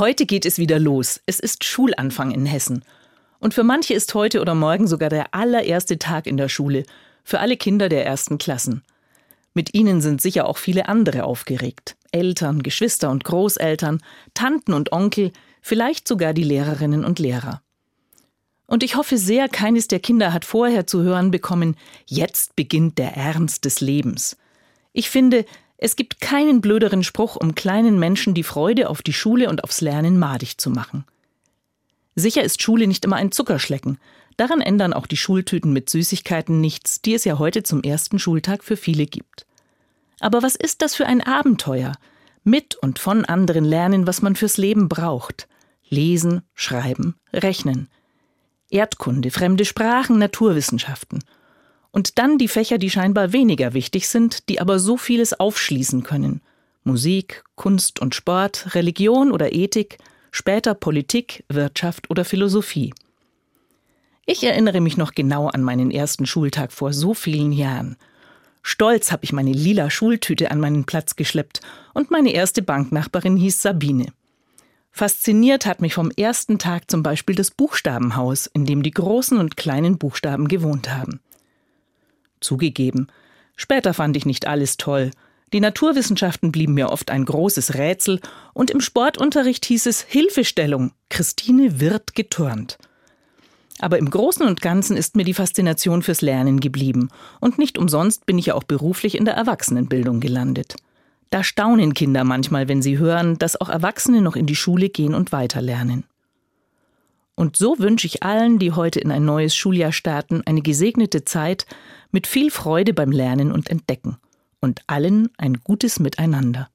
Heute geht es wieder los. Es ist Schulanfang in Hessen. Und für manche ist heute oder morgen sogar der allererste Tag in der Schule, für alle Kinder der ersten Klassen. Mit ihnen sind sicher auch viele andere aufgeregt. Eltern, Geschwister und Großeltern, Tanten und Onkel, vielleicht sogar die Lehrerinnen und Lehrer. Und ich hoffe sehr, keines der Kinder hat vorher zu hören bekommen, jetzt beginnt der Ernst des Lebens. Ich finde, es gibt keinen blöderen Spruch, um kleinen Menschen die Freude auf die Schule und aufs Lernen madig zu machen. Sicher ist Schule nicht immer ein Zuckerschlecken. Daran ändern auch die Schultüten mit Süßigkeiten nichts, die es ja heute zum ersten Schultag für viele gibt. Aber was ist das für ein Abenteuer? Mit und von anderen lernen, was man fürs Leben braucht. Lesen, schreiben, rechnen. Erdkunde, fremde Sprachen, Naturwissenschaften. Und dann die Fächer, die scheinbar weniger wichtig sind, die aber so vieles aufschließen können. Musik, Kunst und Sport, Religion oder Ethik, später Politik, Wirtschaft oder Philosophie. Ich erinnere mich noch genau an meinen ersten Schultag vor so vielen Jahren. Stolz habe ich meine lila Schultüte an meinen Platz geschleppt und meine erste Banknachbarin hieß Sabine. Fasziniert hat mich vom ersten Tag zum Beispiel das Buchstabenhaus, in dem die großen und kleinen Buchstaben gewohnt haben. Zugegeben, später fand ich nicht alles toll. Die Naturwissenschaften blieben mir oft ein großes Rätsel und im Sportunterricht hieß es Hilfestellung, Christine wird geturnt. Aber im Großen und Ganzen ist mir die Faszination fürs Lernen geblieben und nicht umsonst bin ich ja auch beruflich in der Erwachsenenbildung gelandet. Da staunen Kinder manchmal, wenn sie hören, dass auch Erwachsene noch in die Schule gehen und weiterlernen. Und so wünsche ich allen, die heute in ein neues Schuljahr starten, eine gesegnete Zeit mit viel Freude beim Lernen und Entdecken und allen ein gutes Miteinander.